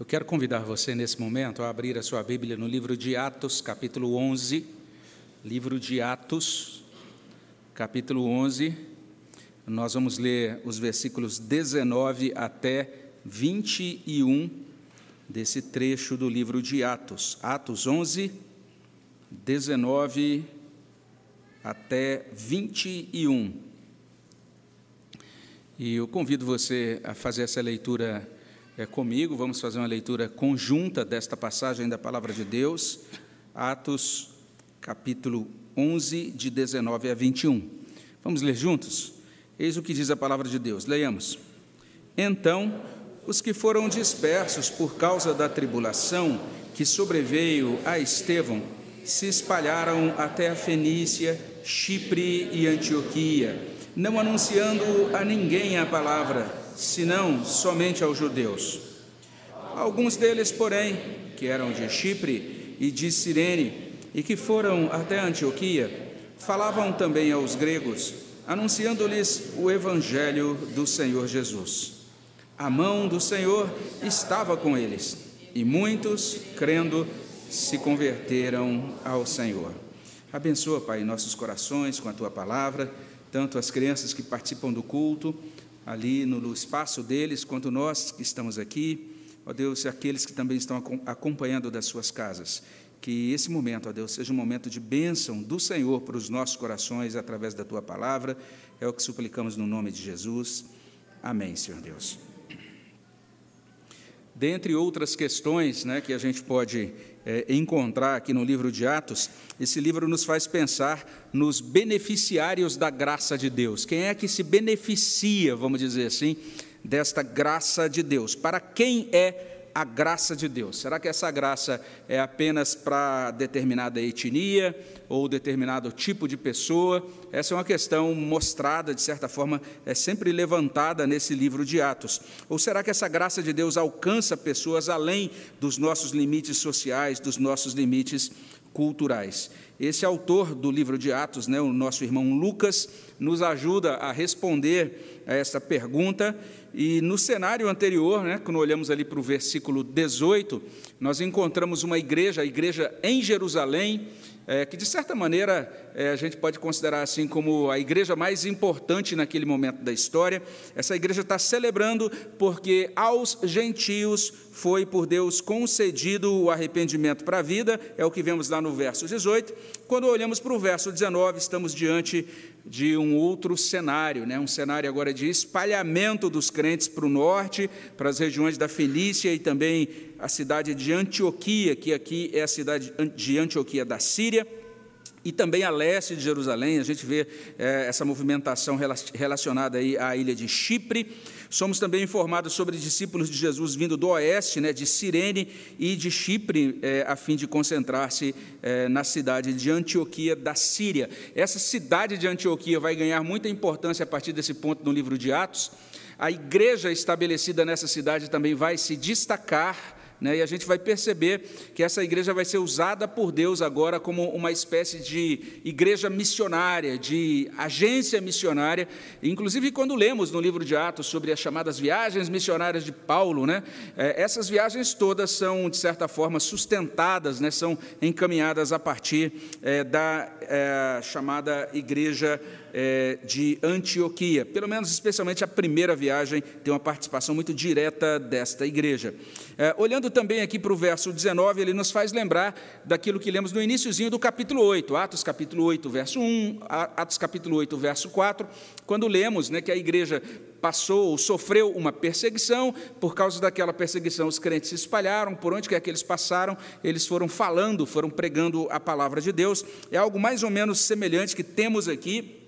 Eu quero convidar você nesse momento a abrir a sua Bíblia no livro de Atos, capítulo 11. Livro de Atos, capítulo 11. Nós vamos ler os versículos 19 até 21 desse trecho do livro de Atos. Atos 11, 19 até 21. E eu convido você a fazer essa leitura é, comigo. Vamos fazer uma leitura conjunta desta passagem da palavra de Deus, Atos, capítulo 11, de 19 a 21. Vamos ler juntos? Eis o que diz a palavra de Deus. Leiamos. Então, os que foram dispersos por causa da tribulação que sobreveio a Estevão se espalharam até a Fenícia, Chipre e Antioquia, não anunciando a ninguém a palavra senão somente aos judeus. Alguns deles, porém, que eram de Chipre e de Cirene, e que foram até Antioquia, falavam também aos gregos, anunciando-lhes o evangelho do Senhor Jesus. A mão do Senhor estava com eles, e muitos, crendo, se converteram ao Senhor. Abençoa, Pai, nossos corações com a tua palavra, tanto as crianças que participam do culto, ali no espaço deles, quanto nós que estamos aqui, ó Deus, e aqueles que também estão acompanhando das suas casas. Que esse momento, ó Deus, seja um momento de bênção do Senhor para os nossos corações através da tua palavra. É o que suplicamos no nome de Jesus. Amém, Senhor Deus. Dentre outras questões né, que a gente pode é, encontrar aqui no livro de Atos, esse livro nos faz pensar nos beneficiários da graça de Deus. Quem é que se beneficia, vamos dizer assim, desta graça de Deus? Para quem é a graça de Deus? Será que essa graça é apenas para determinada etnia ou determinado tipo de pessoa? Essa é uma questão mostrada, de certa forma, é sempre levantada nesse livro de Atos. Ou será que essa graça de Deus alcança pessoas além dos nossos limites sociais, dos nossos limites culturais? Esse autor do livro de Atos, né, o nosso irmão Lucas, nos ajuda a responder a essa pergunta e no cenário anterior, né, quando olhamos ali para o versículo 18, nós encontramos uma igreja, a igreja em Jerusalém, é, que de certa maneira é, a gente pode considerar assim como a igreja mais importante naquele momento da história. Essa igreja está celebrando porque aos gentios foi por Deus concedido o arrependimento para a vida, é o que vemos lá no verso 18. Quando olhamos para o verso 19, estamos diante de um outro cenário, né? um cenário agora de espalhamento dos crentes para o norte, para as regiões da Fenícia e também a cidade de Antioquia, que aqui é a cidade de Antioquia da Síria e também a leste de Jerusalém, a gente vê é, essa movimentação relacionada aí à ilha de Chipre. Somos também informados sobre discípulos de Jesus vindo do oeste, né, de Cirene e de Chipre, é, a fim de concentrar-se é, na cidade de Antioquia da Síria. Essa cidade de Antioquia vai ganhar muita importância a partir desse ponto no livro de Atos. A igreja estabelecida nessa cidade também vai se destacar né? E a gente vai perceber que essa igreja vai ser usada por Deus agora como uma espécie de igreja missionária, de agência missionária. Inclusive, quando lemos no livro de Atos sobre as chamadas viagens missionárias de Paulo, né? É, essas viagens todas são, de certa forma, sustentadas, né? são encaminhadas a partir é, da é, chamada igreja é, de Antioquia. Pelo menos, especialmente a primeira viagem, tem uma participação muito direta desta igreja. É, olhando também aqui para o verso 19, ele nos faz lembrar daquilo que lemos no iníciozinho do capítulo 8, Atos capítulo 8, verso 1, Atos capítulo 8, verso 4, quando lemos né, que a igreja passou ou sofreu uma perseguição, por causa daquela perseguição os crentes se espalharam, por onde quer que eles passaram, eles foram falando, foram pregando a palavra de Deus. É algo mais ou menos semelhante que temos aqui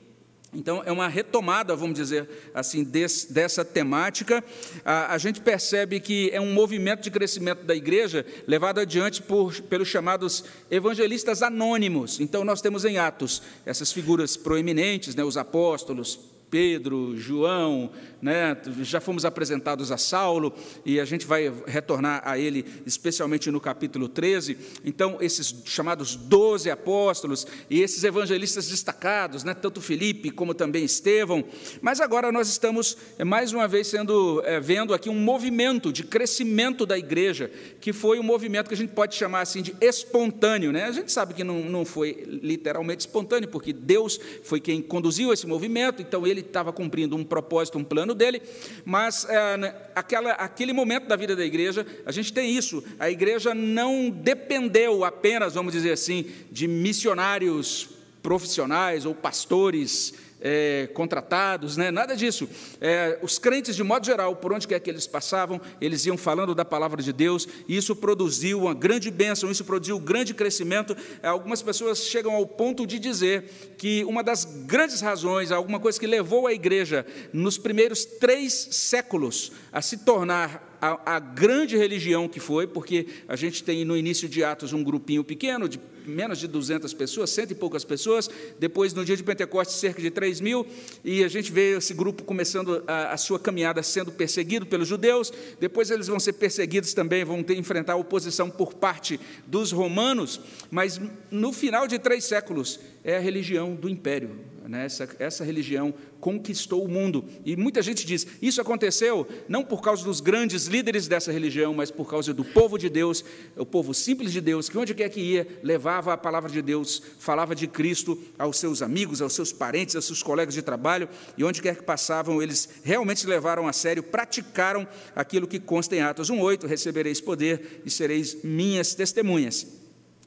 então, é uma retomada, vamos dizer assim, desse, dessa temática. A, a, gente percebe que é um movimento de crescimento da igreja levado adiante por, pelos chamados evangelistas anônimos. Então, nós temos em Atos essas figuras proeminentes, né, os apóstolos, Pedro, João, né? já fomos apresentados a Saulo, e a gente vai retornar a ele, especialmente no capítulo 13. Então, esses chamados doze apóstolos e esses evangelistas destacados, né? tanto Felipe como também Estevão. Mas agora nós estamos, é, mais uma vez, sendo é, vendo aqui um movimento de crescimento da igreja, que foi um movimento que a gente pode chamar assim de espontâneo. Né? A gente sabe que não, não foi literalmente espontâneo, porque Deus foi quem conduziu esse movimento, então ele estava cumprindo um propósito, um plano dele, mas é, aquela, aquele momento da vida da igreja, a gente tem isso, a igreja não dependeu apenas, vamos dizer assim, de missionários profissionais ou pastores é, contratados, né? nada disso. É, os crentes, de modo geral, por onde quer que eles passavam, eles iam falando da palavra de Deus, e isso produziu uma grande bênção, isso produziu um grande crescimento. É, algumas pessoas chegam ao ponto de dizer que uma das grandes razões, alguma coisa que levou a igreja nos primeiros três séculos a se tornar a, a, grande religião que foi, porque a gente tem no início de Atos um grupinho pequeno, de menos de 200 pessoas, cento e poucas pessoas, depois no dia de Pentecostes cerca de 3 mil, e a gente vê esse grupo começando a, a sua caminhada sendo perseguido pelos judeus, depois eles vão ser perseguidos também, vão ter enfrentar oposição por parte dos romanos, mas no final de três séculos é a religião do império, né? essa, essa religião conquistou o mundo. E muita gente diz: isso aconteceu não por causa dos grandes líderes dessa religião, mas por causa do povo de Deus, o povo simples de Deus, que onde quer que ia, levava a palavra de Deus, falava de Cristo aos seus amigos, aos seus parentes, aos seus colegas de trabalho, e onde quer que passavam, eles realmente levaram a sério, praticaram aquilo que consta em Atos 1,8: recebereis poder e sereis minhas testemunhas.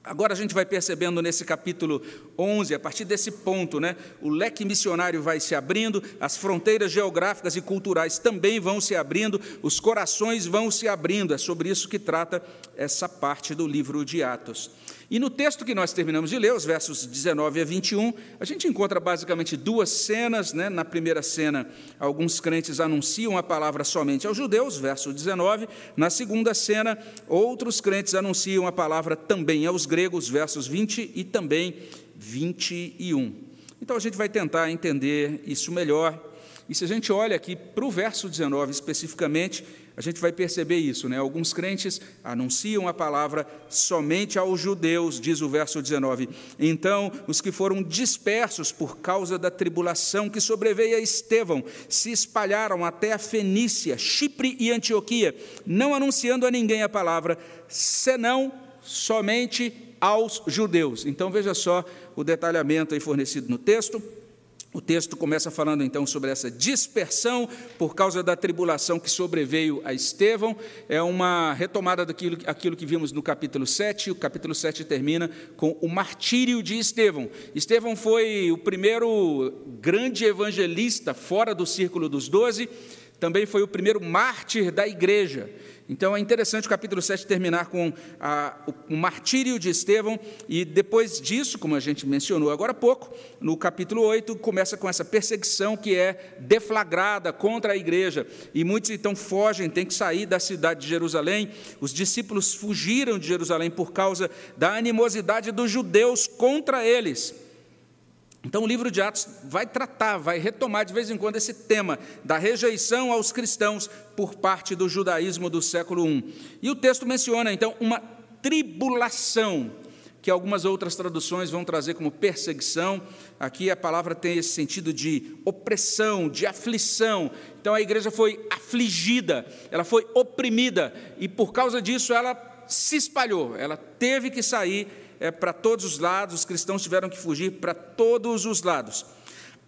Agora a gente vai percebendo nesse capítulo 11, a partir desse ponto, né, o leque missionário vai se abrindo, as fronteiras geográficas e culturais também vão se abrindo, os corações vão se abrindo. É sobre isso que trata essa parte do livro de Atos. E no texto que nós terminamos de ler, os versos 19 a 21, a gente encontra basicamente duas cenas. Né? Na primeira cena, alguns crentes anunciam a palavra somente aos judeus, verso 19. Na segunda cena, outros crentes anunciam a palavra também aos gregos, versos 20 e também 21. Então a gente vai tentar entender isso melhor. E se a gente olha aqui para o verso 19 especificamente, a gente vai perceber isso, né? Alguns crentes anunciam a palavra somente aos judeus, diz o verso 19. Então, os que foram dispersos por causa da tribulação que sobreveio a Estevão se espalharam até a Fenícia, Chipre e Antioquia, não anunciando a ninguém a palavra, senão somente aos judeus. Então, veja só o detalhamento aí fornecido no texto. O texto começa falando então sobre essa dispersão por causa da tribulação que sobreveio a Estevão. É uma retomada daquilo aquilo que vimos no capítulo 7. O capítulo 7 termina com o martírio de Estevão. Estevão foi o primeiro grande evangelista fora do círculo dos doze, também foi o primeiro mártir da igreja. Então é interessante o capítulo 7 terminar com a, o, o, martírio de Estevão, e depois disso, como a gente mencionou agora há pouco, no capítulo 8, começa com essa perseguição que é deflagrada contra a igreja, e muitos então fogem, têm que sair da cidade de Jerusalém. Os discípulos fugiram de Jerusalém por causa da animosidade dos judeus contra eles. Então, o livro de Atos vai tratar, vai retomar de vez em quando esse tema da rejeição aos cristãos por parte do judaísmo do século I. E o texto menciona, então, uma tribulação, que algumas outras traduções vão trazer como perseguição. Aqui a palavra tem esse sentido de opressão, de aflição. Então, a igreja foi afligida, ela foi oprimida, e por causa disso ela se espalhou, ela teve que sair é, para todos os lados, os cristãos tiveram que fugir para todos os lados.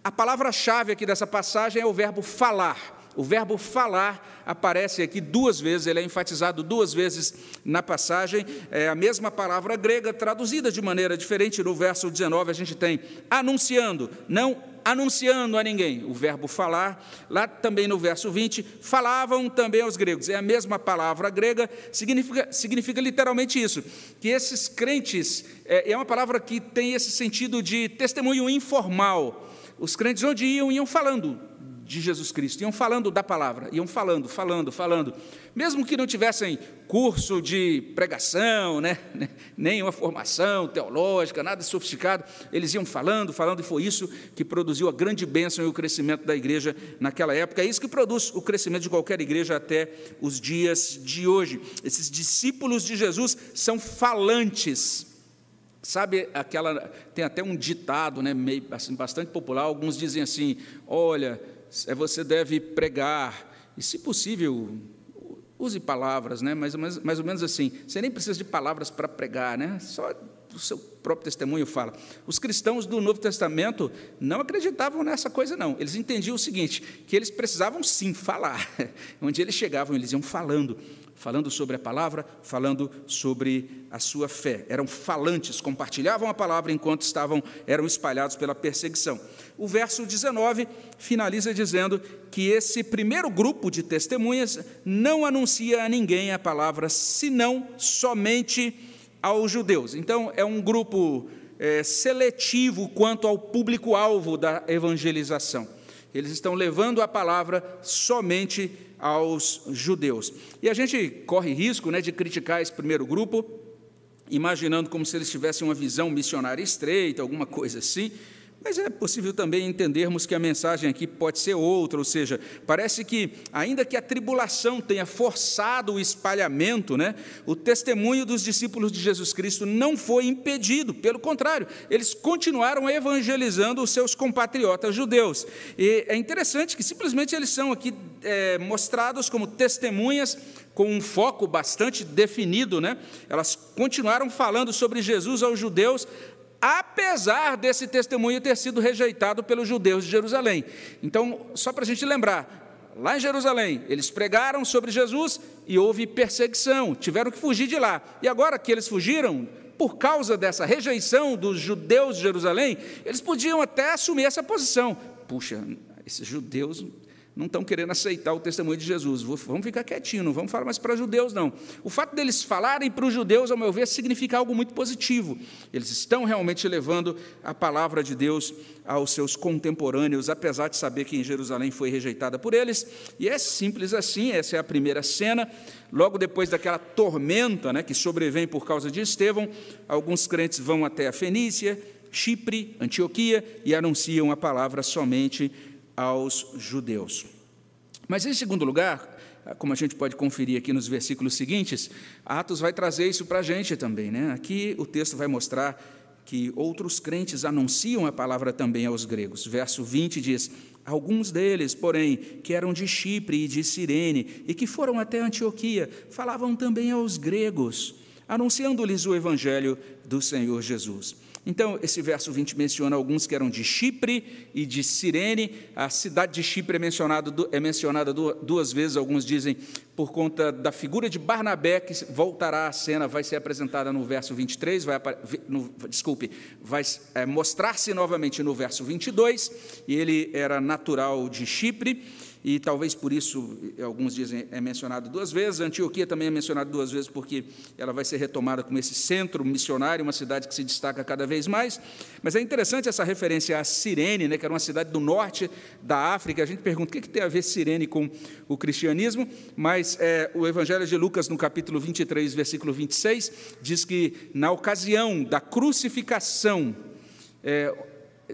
A palavra-chave aqui dessa passagem é o verbo falar. O verbo falar aparece aqui duas vezes, ele é enfatizado duas vezes na passagem. É a mesma palavra grega traduzida de maneira diferente. No verso 19 a gente tem anunciando, não anunciando a ninguém. O verbo falar, lá também no verso 20, falavam também aos gregos. É a mesma palavra grega, significa, significa literalmente isso, que esses crentes, é, é uma palavra que tem esse sentido de testemunho informal. Os crentes onde iam, iam falando de Jesus Cristo, iam falando da palavra, iam falando, falando, falando, mesmo que não tivessem curso de pregação, né, nem uma formação teológica, nada sofisticado, eles iam falando, falando, e foi isso que produziu a grande bênção e o crescimento da igreja naquela época, é isso que produz o crescimento de qualquer igreja até os dias de hoje. Esses discípulos de Jesus são falantes, Sabe aquela. Tem até um ditado, né, meio, assim, bastante popular. Alguns dizem assim: olha, você deve pregar, e se possível, use palavras, né, mais, mais, mais ou menos assim. Você nem precisa de palavras para pregar, né, só o seu próprio testemunho fala. Os cristãos do Novo Testamento não acreditavam nessa coisa, não. Eles entendiam o seguinte: que eles precisavam sim falar. Onde eles chegavam, eles iam falando falando sobre a palavra, falando sobre a sua fé. Eram falantes, compartilhavam a palavra enquanto estavam eram espalhados pela perseguição. O verso 19 finaliza dizendo que esse primeiro grupo de testemunhas não anuncia a ninguém a palavra, senão somente aos judeus. Então, é um grupo é, seletivo quanto ao público-alvo da evangelização. Eles estão levando a palavra somente aos judeus. E a gente corre risco né, de criticar esse primeiro grupo, imaginando como se eles tivessem uma visão missionária estreita, alguma coisa assim. Mas é possível também entendermos que a mensagem aqui pode ser outra, ou seja, parece que, ainda que a tribulação tenha forçado o espalhamento, né, o testemunho dos discípulos de Jesus Cristo não foi impedido, pelo contrário, eles continuaram evangelizando os seus compatriotas judeus. E é interessante que simplesmente eles são aqui é, mostrados como testemunhas com um foco bastante definido, né? Elas continuaram falando sobre Jesus aos judeus, apesar desse testemunho ter sido rejeitado pelos judeus de Jerusalém. Então, só para a gente lembrar, lá em Jerusalém, eles pregaram sobre Jesus e houve perseguição, tiveram que fugir de lá. E agora que eles fugiram, por causa dessa rejeição dos judeus de Jerusalém, eles podiam até assumir essa posição. Puxa, esses judeus não estão querendo aceitar o testemunho de Jesus. Vamos ficar quietinho, não vamos falar mais para judeus, não. O fato deles falarem para os judeus, ao meu ver, significa algo muito positivo. Eles estão realmente levando a palavra de Deus aos seus contemporâneos, apesar de saber que em Jerusalém foi rejeitada por eles. E é simples assim, essa é a primeira cena. Logo depois daquela tormenta né, que sobrevém por causa de Estevão, alguns crentes vão até a Fenícia, Chipre, Antioquia e anunciam a palavra somente aos judeus. Mas, em segundo lugar, como a gente pode conferir aqui nos versículos seguintes, Atos vai trazer isso para a gente também. Né? Aqui o texto vai mostrar que outros crentes anunciam a palavra também aos gregos. Verso 20 diz: Alguns deles, porém, que eram de Chipre e de Cirene, e que foram até Antioquia, falavam também aos gregos, anunciando-lhes o evangelho do Senhor Jesus. Então, esse verso 20 menciona alguns que eram de Chipre e de Cirene. A cidade de Chipre é mencionada, é mencionada duas vezes, alguns dizem, por conta da figura de Barnabé, que voltará à cena, vai ser apresentada no verso 23, vai, no, desculpe, vai é, mostrar-se novamente no verso 22, e ele era natural de Chipre e talvez por isso, alguns dizem, é mencionado duas vezes. Antioquia também é mencionada duas vezes, porque ela vai ser retomada como esse centro missionário, uma cidade que se destaca cada vez mais. Mas é interessante essa referência a Cirene, né, que era uma cidade do norte da África. A gente pergunta o que, que tem a ver Cirene com o cristianismo, mas é, o Evangelho de Lucas, no capítulo 23, versículo 26, diz que na ocasião da crucificação, é,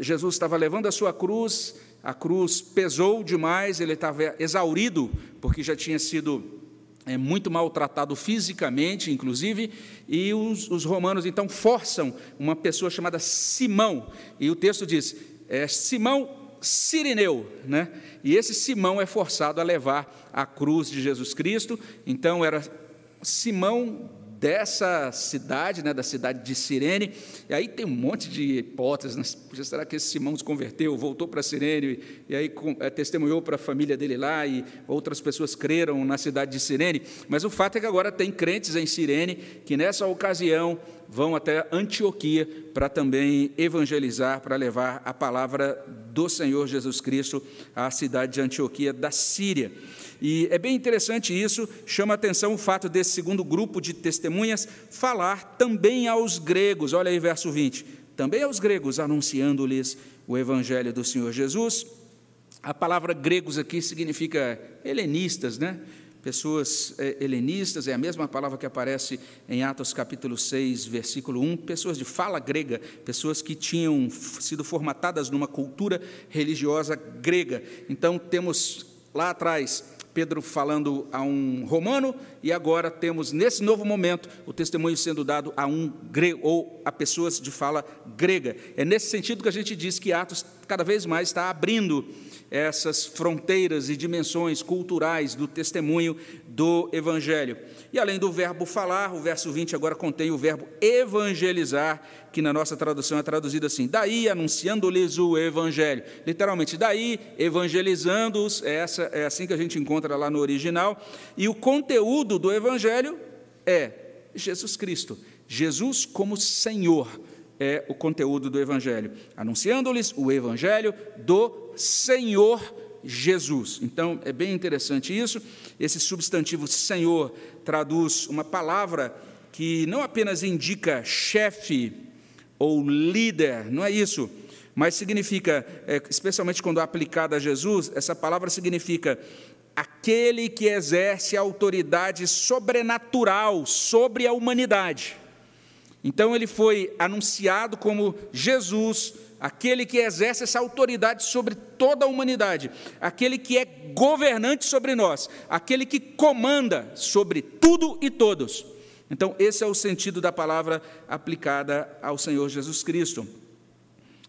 Jesus estava levando a sua cruz a cruz pesou demais, ele estava exaurido, porque já tinha sido é, muito maltratado fisicamente, inclusive, e os, os, romanos então forçam uma pessoa chamada Simão, e o texto diz: é, Simão Sirineu, né? e esse Simão é forçado a levar a cruz de Jesus Cristo, então era Simão dessa cidade, né, da cidade de Sirene, e aí tem um monte de hipóteses, né? será que esse Simão se converteu, voltou para Sirene, e aí é, testemunhou para a família dele lá, e outras pessoas creram na cidade de Sirene, mas o fato é que agora tem crentes em Sirene, que nessa ocasião vão até Antioquia para também evangelizar, para levar a palavra do Senhor Jesus Cristo à cidade de Antioquia da Síria. E é bem interessante isso, chama atenção o fato desse segundo grupo de testemunhas falar também aos gregos, olha aí verso 20, também aos gregos, anunciando-lhes o evangelho do Senhor Jesus. A palavra gregos aqui significa helenistas, né? Pessoas é, helenistas, é a mesma palavra que aparece em Atos capítulo 6, versículo 1. Pessoas de fala grega, pessoas que tinham sido formatadas numa cultura religiosa grega. Então, temos lá atrás Pedro falando a um romano, e agora temos, nesse novo momento, o testemunho sendo dado a um grego, ou a pessoas de fala grega. É nesse sentido que a gente diz que Atos cada vez mais está abrindo essas fronteiras e dimensões culturais do testemunho do Evangelho. E além do verbo falar, o verso 20 agora contém o verbo evangelizar, que na nossa tradução é traduzido assim: daí anunciando-lhes o Evangelho. Literalmente, daí evangelizando-os, é, essa, é assim que a gente encontra lá no original. E o conteúdo do Evangelho é Jesus Cristo, Jesus como Senhor é o conteúdo do Evangelho, anunciando-lhes o Evangelho do Senhor Jesus. Então, é bem interessante isso. Esse substantivo Senhor traduz uma palavra que não apenas indica chefe ou líder, não é isso, mas significa, é, especialmente quando aplicada a Jesus, essa palavra significa aquele que exerce autoridade sobrenatural sobre a humanidade. Então ele foi anunciado como Jesus, aquele que exerce essa autoridade sobre toda a humanidade, aquele que é governante sobre nós, aquele que comanda sobre tudo e todos. Então, esse é o sentido da palavra aplicada ao Senhor Jesus Cristo.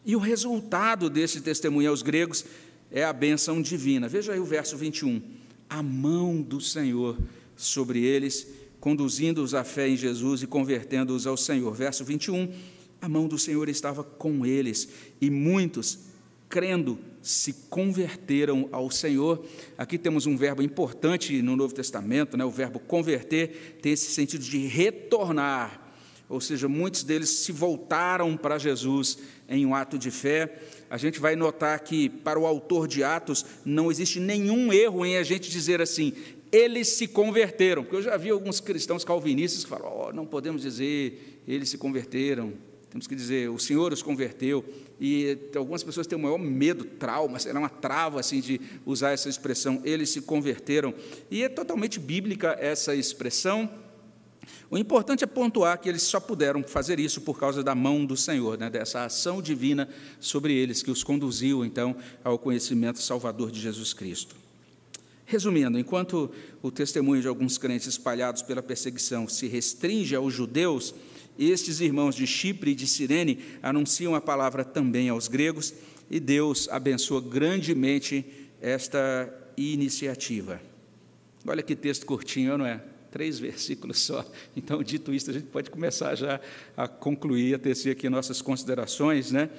E o resultado desse testemunho aos gregos é a bênção divina. Veja aí o verso 21. A mão do Senhor sobre eles conduzindo-os à fé em Jesus e convertendo-os ao Senhor. Verso 21, a mão do Senhor estava com eles e muitos, crendo, se converteram ao Senhor. Aqui temos um verbo importante no Novo Testamento, né? o verbo converter tem esse sentido de retornar, ou seja, muitos deles se voltaram para Jesus em um ato de fé. A gente vai notar que, para o autor de Atos, não existe nenhum erro em a gente dizer assim, eles se converteram. Porque eu já vi alguns cristãos calvinistas que falam: oh, não podemos dizer eles se converteram, temos que dizer o Senhor os converteu. E algumas pessoas têm o maior medo, trauma, será uma trava assim de usar essa expressão, eles se converteram. E é totalmente bíblica essa expressão. O importante é pontuar que eles só puderam fazer isso por causa da mão do Senhor, né, dessa ação divina sobre eles, que os conduziu então ao conhecimento salvador de Jesus Cristo. Resumindo, enquanto o testemunho de alguns crentes espalhados pela perseguição se restringe aos judeus, estes irmãos de Chipre e de Cirene anunciam a palavra também aos gregos, e Deus abençoa grandemente esta iniciativa. Olha que texto curtinho, não é? Três versículos só. Então, dito isso, a gente pode começar já a concluir, a tecer aqui nossas considerações, né?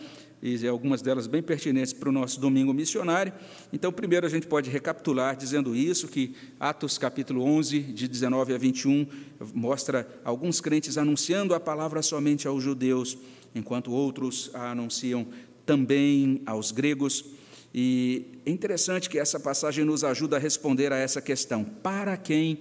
E algumas delas bem pertinentes para o nosso domingo missionário. Então, primeiro a gente pode recapitular dizendo isso, que Atos capítulo 11, de 19 a 21, mostra alguns crentes anunciando a palavra somente aos judeus, enquanto outros a anunciam também aos gregos. E é interessante que essa passagem nos ajuda a responder a essa questão: para quem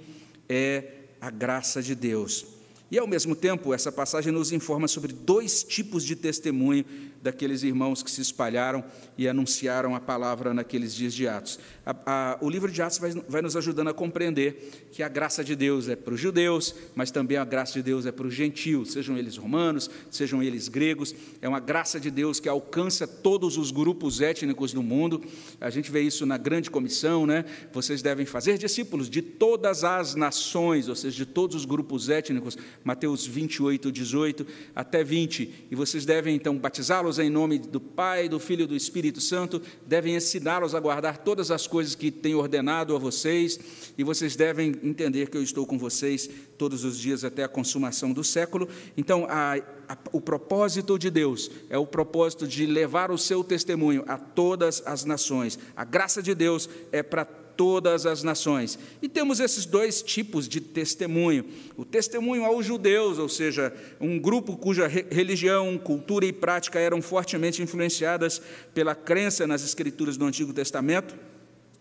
é a graça de Deus? E, ao mesmo tempo, essa passagem nos informa sobre dois tipos de testemunho daqueles irmãos que se espalharam e anunciaram a palavra naqueles dias de Atos. A, a, o livro de Atos vai, vai, nos ajudando a compreender que a graça de Deus é para os judeus, mas também a graça de Deus é para os gentios, sejam eles romanos, sejam eles gregos. É uma graça de Deus que alcança todos os grupos étnicos do mundo. A gente vê isso na grande comissão, né? Vocês devem fazer discípulos de todas as nações, ou seja, de todos os grupos étnicos. Mateus 28, 18 até 20. E vocês devem então batizá-los em nome do Pai, do Filho e do Espírito Santo, devem ensiná-los a guardar todas as coisas que tenho ordenado a vocês, e vocês devem entender que eu estou com vocês todos os dias até a consumação do século. Então, a, a, o propósito de Deus é o propósito de levar o seu testemunho a todas as nações. A graça de Deus é para todas as nações. E temos esses dois tipos de testemunho: o testemunho aos judeus, ou seja, um grupo cuja religião, cultura e prática eram fortemente influenciadas pela crença nas escrituras do Antigo Testamento.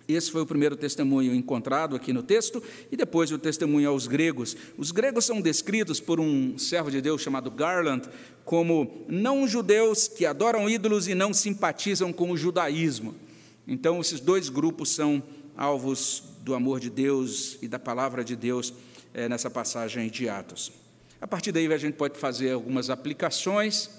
Esse foi o primeiro testemunho encontrado aqui no texto, e depois o testemunho aos gregos. Os gregos são descritos por um servo de Deus chamado Garland como não judeus que adoram ídolos e não simpatizam com o judaísmo. Então, esses dois grupos são alvos do amor de Deus e da palavra de Deus é, nessa passagem de Atos. A partir daí, a gente pode fazer algumas aplicações.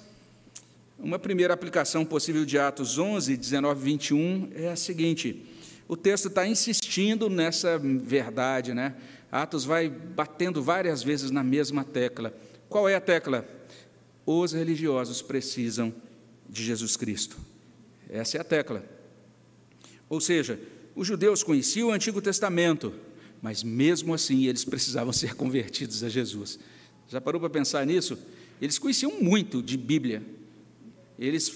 Uma primeira aplicação possível de Atos 11, 19 21 é a seguinte: o texto está insistindo nessa verdade, né? Atos vai batendo várias vezes na mesma tecla. Qual é a tecla? Os religiosos precisam de Jesus Cristo. Essa é a tecla. Ou seja, os judeus conheciam o Antigo Testamento, mas mesmo assim eles precisavam ser convertidos a Jesus. Já parou para pensar nisso? Eles conheciam muito de Bíblia. Eles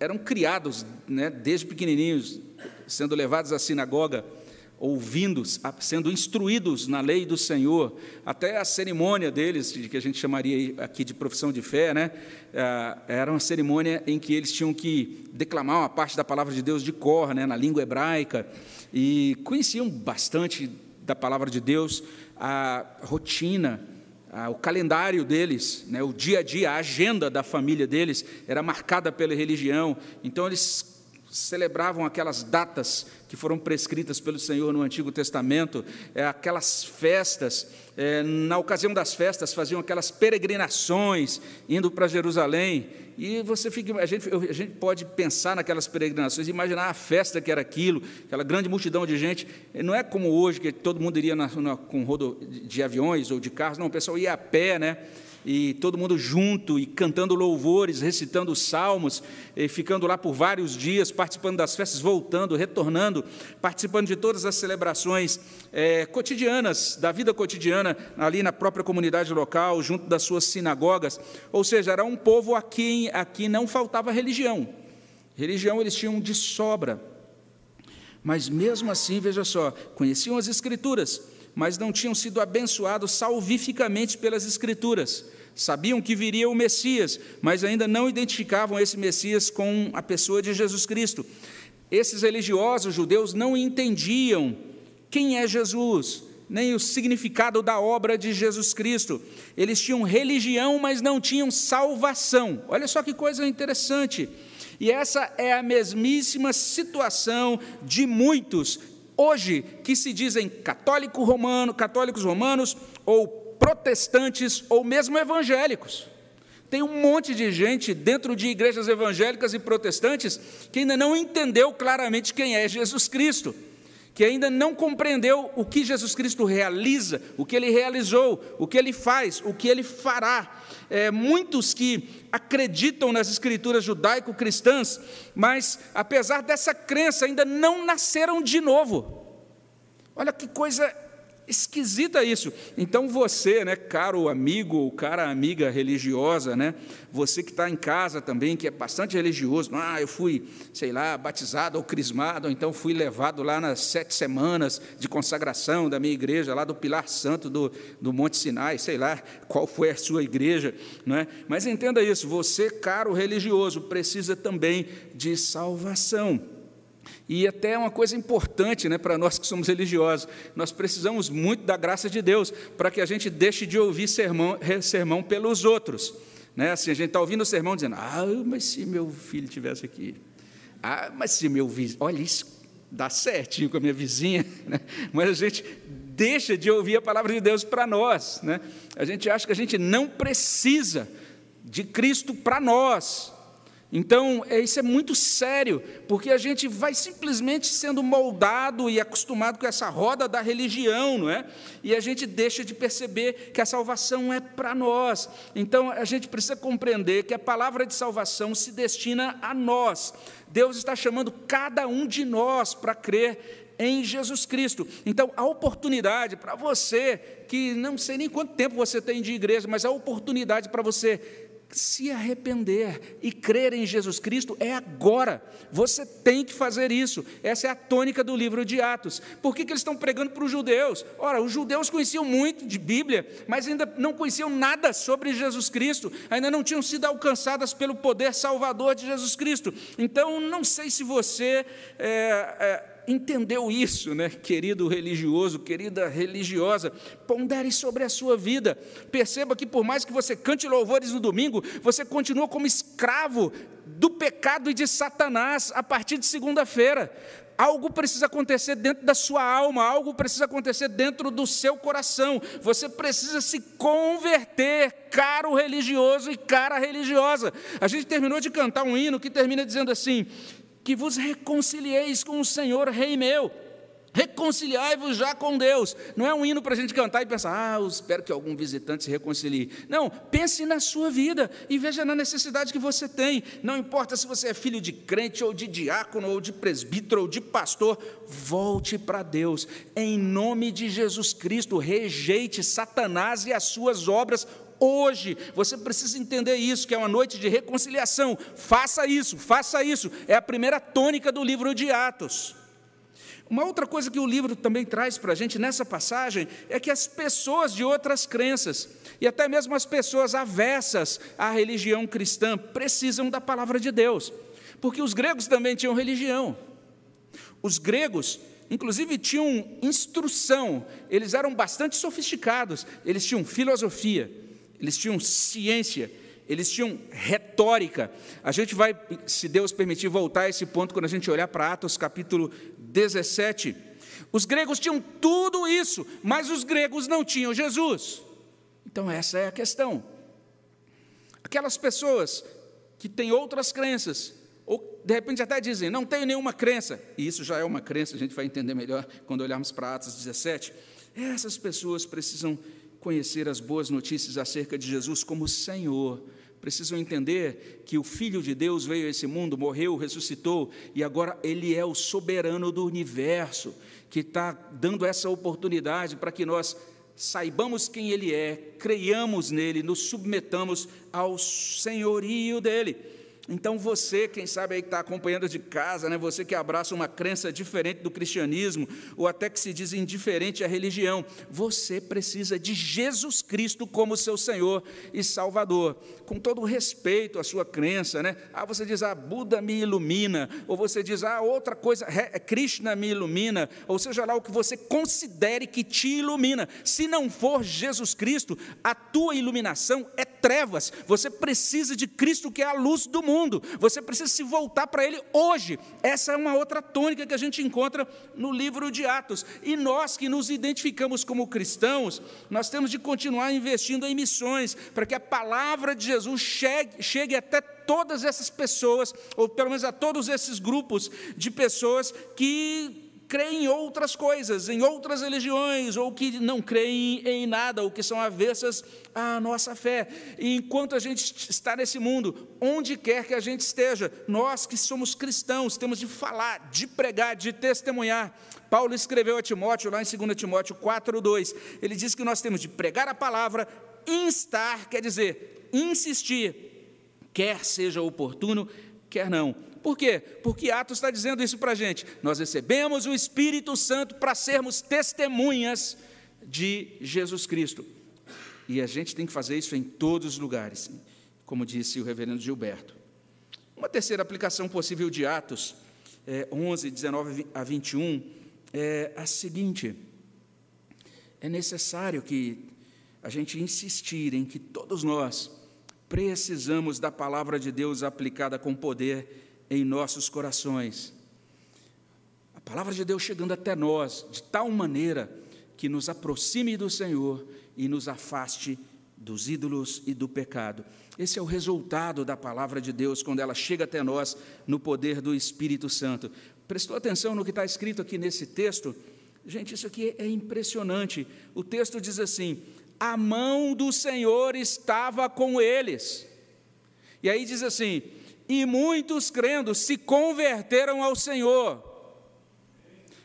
eram criados né, desde pequenininhos, sendo levados à sinagoga ouvindo, sendo instruídos na lei do Senhor, até a cerimônia deles, que a gente chamaria aqui de profissão de fé, né? Ah, era uma cerimônia em que eles tinham que declamar uma parte da palavra de Deus de cor, né, na língua hebraica, e conheciam bastante da palavra de Deus, a rotina, o calendário deles, né, o dia a dia, a agenda da família deles era marcada pela religião, então eles celebravam aquelas datas que foram prescritas pelo Senhor no Antigo Testamento, é, aquelas festas, é, na ocasião das festas faziam aquelas peregrinações indo para Jerusalém, e você fica, a gente, a gente pode pensar naquelas peregrinações, imaginar a festa que era aquilo, aquela grande multidão de gente, não é como hoje que todo mundo iria na, na, com rodo de aviões ou de carros, não, o pessoal ia a pé, né? E todo mundo junto e cantando louvores, recitando salmos, e ficando lá por vários dias, participando das festas, voltando, retornando, participando de todas as celebrações é, cotidianas, da vida cotidiana, ali na própria comunidade local, junto das suas sinagogas. Ou seja, era um povo a quem aqui não faltava religião. Religião eles tinham de sobra. Mas mesmo assim, veja só, conheciam as Escrituras, mas não tinham sido abençoados salvificamente pelas Escrituras. Sabiam que viria o Messias, mas ainda não identificavam esse Messias com a pessoa de Jesus Cristo. Esses religiosos judeus não entendiam quem é Jesus, nem o significado da obra de Jesus Cristo. Eles tinham religião, mas não tinham salvação. Olha só que coisa interessante. E essa é a mesmíssima situação de muitos hoje que se dizem católico romano, católicos romanos ou protestantes ou mesmo evangélicos. Tem um monte de gente dentro de igrejas evangélicas e protestantes que ainda não entendeu claramente quem é Jesus Cristo, que ainda não compreendeu o que Jesus Cristo realiza, o que ele realizou, o que ele faz, o que ele fará. É, muitos que acreditam nas escrituras judaico-cristãs, mas apesar dessa crença ainda não nasceram de novo. Olha que coisa esquisita isso. Então você, né, caro amigo ou cara amiga religiosa, né, você que está em casa também, que é bastante religioso, ah, eu fui, sei lá, batizado ou crismado, ou então fui levado lá nas sete semanas de consagração da minha igreja, lá do Pilar Santo do, do Monte Sinai, sei lá qual foi a sua igreja, não é? Mas entenda isso, você, caro religioso, precisa também de salvação. E até uma coisa importante né, para nós que somos religiosos, nós precisamos muito da graça de Deus para que a gente deixe de ouvir sermão, sermão pelos outros. Né? Assim, a gente está ouvindo o sermão dizendo, ah, mas se meu filho tivesse aqui, ah, mas se meu vizinho, olha isso, dá certinho com a minha vizinha, né? mas a gente deixa de ouvir a palavra de Deus para nós. Né? A gente acha que a gente não precisa de Cristo para nós, então, é, isso é muito sério, porque a gente vai simplesmente sendo moldado e acostumado com essa roda da religião, não é? E a gente deixa de perceber que a salvação é para nós. Então, a gente precisa compreender que a palavra de salvação se destina a nós. Deus está chamando cada um de nós para crer em Jesus Cristo. Então, a oportunidade para você, que não sei nem quanto tempo você tem de igreja, mas a oportunidade para você se arrepender e crer em Jesus Cristo é agora. Você tem que fazer isso. Essa é a tônica do livro de Atos. Por que, que eles estão pregando para os judeus? Ora, os judeus conheciam muito de Bíblia, mas ainda não conheciam nada sobre Jesus Cristo, ainda não tinham sido alcançadas pelo poder salvador de Jesus Cristo. Então, não sei se você é, entendeu isso, né, querido religioso, querida religiosa, pondere sobre a sua vida. Perceba que por mais que você cante louvores no domingo, você continua como escravo do pecado e de Satanás a partir de segunda-feira. Algo precisa acontecer dentro da sua alma, algo precisa acontecer dentro do seu coração. Você precisa se converter, caro religioso e cara religiosa. A gente terminou de cantar um hino que termina dizendo assim: Que vos reconcilieis com o Senhor, Rei meu. Reconciliai-vos já com Deus. Não é um hino para a gente cantar e pensar, ah, espero que algum visitante se reconcilie. Não, pense na sua vida e veja na necessidade que você tem. Não importa se você é filho de crente, ou de diácono, ou de presbítero, ou de pastor, volte para Deus. Em nome de Jesus Cristo, rejeite Satanás e as suas obras hoje. Você precisa entender isso, que é uma noite de reconciliação. Faça isso, faça isso. É a primeira tônica do livro de Atos. Uma outra coisa que o livro também traz para a gente nessa passagem é que as pessoas de outras crenças, e até mesmo as pessoas avessas à religião cristã, precisam da palavra de Deus, porque os gregos também tinham religião. Os gregos, inclusive, tinham instrução, eles eram bastante sofisticados, eles tinham filosofia, eles tinham ciência, eles tinham retórica. A gente vai, se Deus permitir, voltar a esse ponto quando a gente olhar para Atos capítulo 17. Os gregos tinham tudo isso, mas os gregos não tinham Jesus. Então, essa é a questão. Aquelas pessoas que têm outras crenças, ou de repente até dizem, não tenho nenhuma crença, e isso já é uma crença, a gente vai entender melhor quando olharmos para Atos 17. Essas pessoas precisam conhecer as boas notícias acerca de Jesus como Senhor, precisam entender que o Filho de Deus veio a esse mundo, morreu, ressuscitou e agora Ele é o soberano do universo, que está dando essa oportunidade para que nós saibamos quem Ele é, creiamos nele, nos submetamos ao senhorio dEle. Então você, quem sabe aí que está acompanhando de casa, né, você que abraça uma crença diferente do cristianismo, ou até que se diz indiferente à religião, você precisa de Jesus Cristo como seu Senhor e Salvador. Com todo respeito à sua crença, né? Ah, você diz, ah, Buda me ilumina, ou você diz, ah, outra coisa, Krishna me ilumina, ou seja lá o que você considere que te ilumina. Se não for Jesus Cristo, a tua iluminação é trevas. Você precisa de Cristo que é a luz do mundo mundo, você precisa se voltar para Ele hoje. Essa é uma outra tônica que a gente encontra no livro de Atos. E nós que nos identificamos como cristãos, nós temos de continuar investindo em missões, para que a palavra de Jesus chegue, chegue até todas essas pessoas, ou pelo menos a todos esses grupos de pessoas que creem em outras coisas, em outras religiões, ou que não creem em nada, ou que são avessas à nossa fé. E enquanto a gente está nesse mundo, onde quer que a gente esteja, nós que somos cristãos, temos de falar, de pregar, de testemunhar. Paulo escreveu a Timóteo, lá em 2 Timóteo 4,2, ele diz que nós temos de pregar a palavra, instar, quer dizer, insistir, quer seja oportuno, quer não por quê? Porque Atos está dizendo isso para a gente. Nós recebemos o Espírito Santo para sermos testemunhas de Jesus Cristo. E a gente tem que fazer isso em todos os lugares, como disse o reverendo Gilberto. Uma terceira aplicação possível de Atos é, 11, 19 a 21 é a seguinte: é necessário que a gente insistir em que todos nós precisamos da palavra de Deus aplicada com poder em nossos corações. A palavra de Deus chegando até nós de tal maneira que nos aproxime do Senhor e nos afaste dos ídolos e do pecado. Esse é o resultado da palavra de Deus quando ela chega até nós no poder do Espírito Santo. Prestou atenção no que está escrito aqui nesse texto? Gente, isso aqui é impressionante. O texto diz assim: a mão do Senhor estava com eles. E aí diz assim: e muitos crendo se converteram ao Senhor.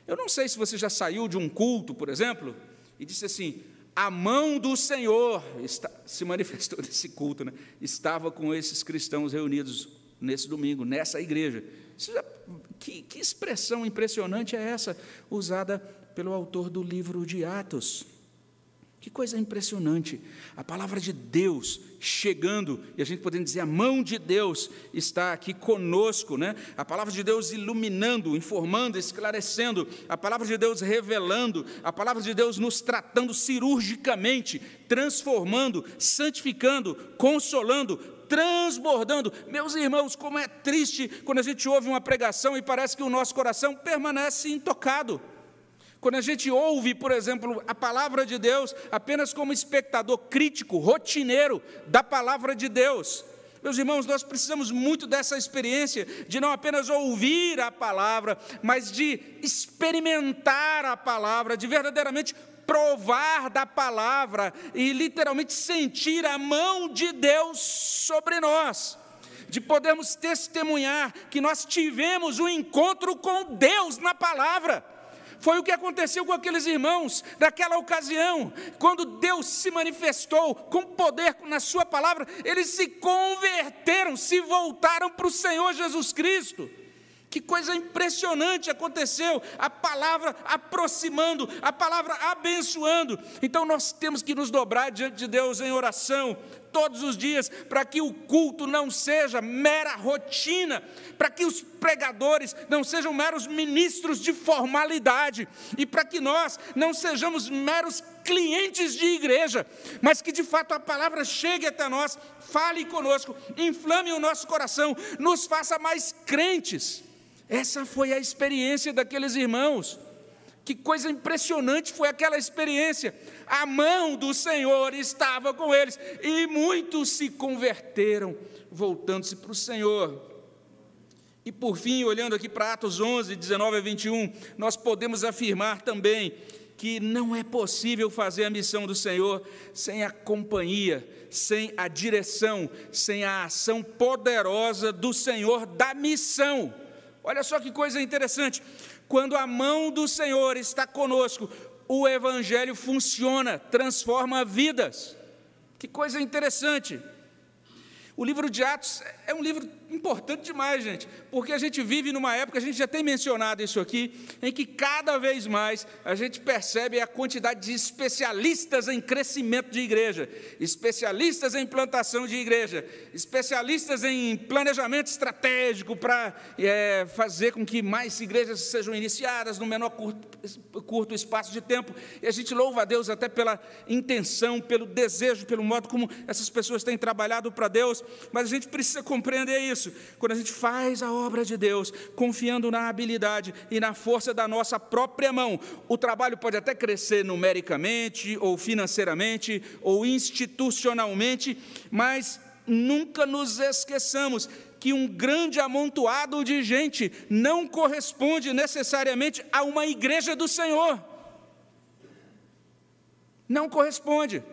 Eu não sei se você já saiu de um culto, por exemplo, e disse assim: a mão do Senhor está, se manifestou nesse culto, né? estava com esses cristãos reunidos nesse domingo, nessa igreja. Já, que, que expressão impressionante é essa, usada pelo autor do livro de Atos? Que coisa impressionante. A palavra de Deus chegando, e a gente podendo dizer, a mão de Deus está aqui conosco, né? A palavra de Deus iluminando, informando, esclarecendo, a palavra de Deus revelando, a palavra de Deus nos tratando cirurgicamente, transformando, santificando, consolando, transbordando. Meus irmãos, como é triste quando a gente ouve uma pregação e parece que o nosso coração permanece intocado. Quando a gente ouve, por exemplo, a palavra de Deus apenas como espectador crítico, rotineiro da palavra de Deus. Meus irmãos, nós precisamos muito dessa experiência de não apenas ouvir a palavra, mas de experimentar a palavra, de verdadeiramente provar da palavra e literalmente sentir a mão de Deus sobre nós de podermos testemunhar que nós tivemos um encontro com Deus na palavra. Foi o que aconteceu com aqueles irmãos naquela ocasião, quando Deus se manifestou com poder na Sua palavra, eles se converteram, se voltaram para o Senhor Jesus Cristo. Que coisa impressionante aconteceu, a palavra aproximando, a palavra abençoando. Então nós temos que nos dobrar diante de Deus em oração, todos os dias, para que o culto não seja mera rotina, para que os pregadores não sejam meros ministros de formalidade, e para que nós não sejamos meros clientes de igreja, mas que de fato a palavra chegue até nós, fale conosco, inflame o nosso coração, nos faça mais crentes. Essa foi a experiência daqueles irmãos. Que coisa impressionante foi aquela experiência. A mão do Senhor estava com eles e muitos se converteram, voltando-se para o Senhor. E por fim, olhando aqui para Atos 11, 19 a 21, nós podemos afirmar também que não é possível fazer a missão do Senhor sem a companhia, sem a direção, sem a ação poderosa do Senhor da missão. Olha só que coisa interessante. Quando a mão do Senhor está conosco, o Evangelho funciona, transforma vidas. Que coisa interessante. O livro de Atos é um livro importante demais, gente, porque a gente vive numa época, a gente já tem mencionado isso aqui, em que cada vez mais a gente percebe a quantidade de especialistas em crescimento de igreja, especialistas em plantação de igreja, especialistas em planejamento estratégico para é, fazer com que mais igrejas sejam iniciadas no menor curto, curto espaço de tempo. E a gente louva a Deus até pela intenção, pelo desejo, pelo modo como essas pessoas têm trabalhado para Deus, mas a gente precisa compreender isso quando a gente faz a obra de Deus, confiando na habilidade e na força da nossa própria mão, o trabalho pode até crescer numericamente, ou financeiramente, ou institucionalmente, mas nunca nos esqueçamos que um grande amontoado de gente não corresponde necessariamente a uma igreja do Senhor. Não corresponde.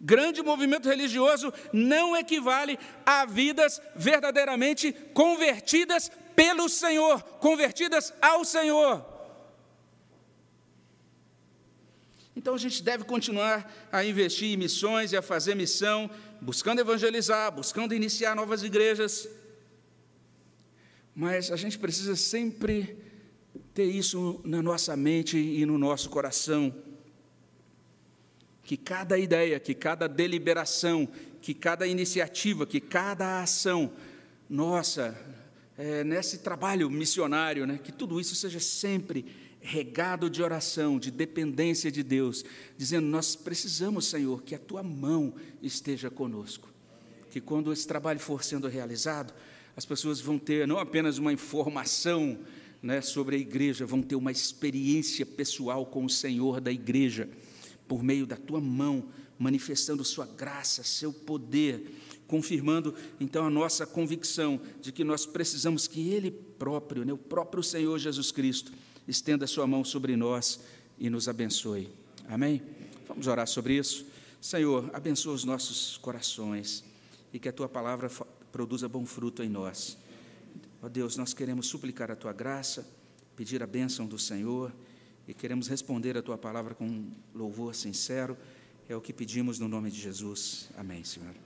Grande movimento religioso não equivale a vidas verdadeiramente convertidas pelo Senhor, convertidas ao Senhor. Então a gente deve continuar a investir em missões e a fazer missão, buscando evangelizar, buscando iniciar novas igrejas. Mas a gente precisa sempre ter isso na nossa mente e no nosso coração que cada ideia, que cada deliberação, que cada iniciativa, que cada ação nossa, é, nesse trabalho missionário, né, que tudo isso seja sempre regado de oração, de dependência de Deus, dizendo: Nós precisamos, Senhor, que a tua mão esteja conosco. Que quando esse trabalho for sendo realizado, as pessoas vão ter não apenas uma informação né, sobre a igreja, vão ter uma experiência pessoal com o Senhor da igreja por meio da tua mão, manifestando sua graça, seu poder, confirmando então a nossa convicção de que nós precisamos que Ele próprio, né, o próprio Senhor Jesus Cristo, estenda a sua mão sobre nós e nos abençoe. Amém? Vamos orar sobre isso. Senhor, abençoa os nossos corações e que a tua palavra produza bom fruto em nós. Ó Deus, nós queremos suplicar a tua graça, pedir a bênção do Senhor e queremos responder a tua palavra com louvor sincero. É o que pedimos no nome de Jesus. Amém, Senhor.